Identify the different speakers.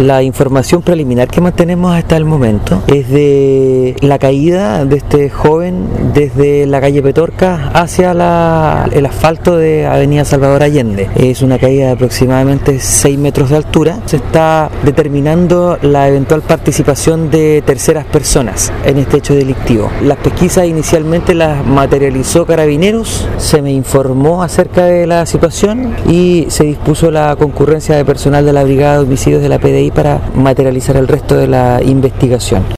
Speaker 1: La información preliminar que mantenemos hasta el momento es de la caída de este joven desde la calle Petorca hacia el asfalto de Avenida Salvador Allende. Es una caída de aproximadamente 6 metros de altura. Se está determinando la eventual participación de terceras personas en este hecho delictivo. Las pesquisas inicialmente las materializó Carabineros, se me informó acerca de la situación y se dispuso la concurrencia de personal de la Brigada de Homicidios de la PDI para materializar el resto de la investigación.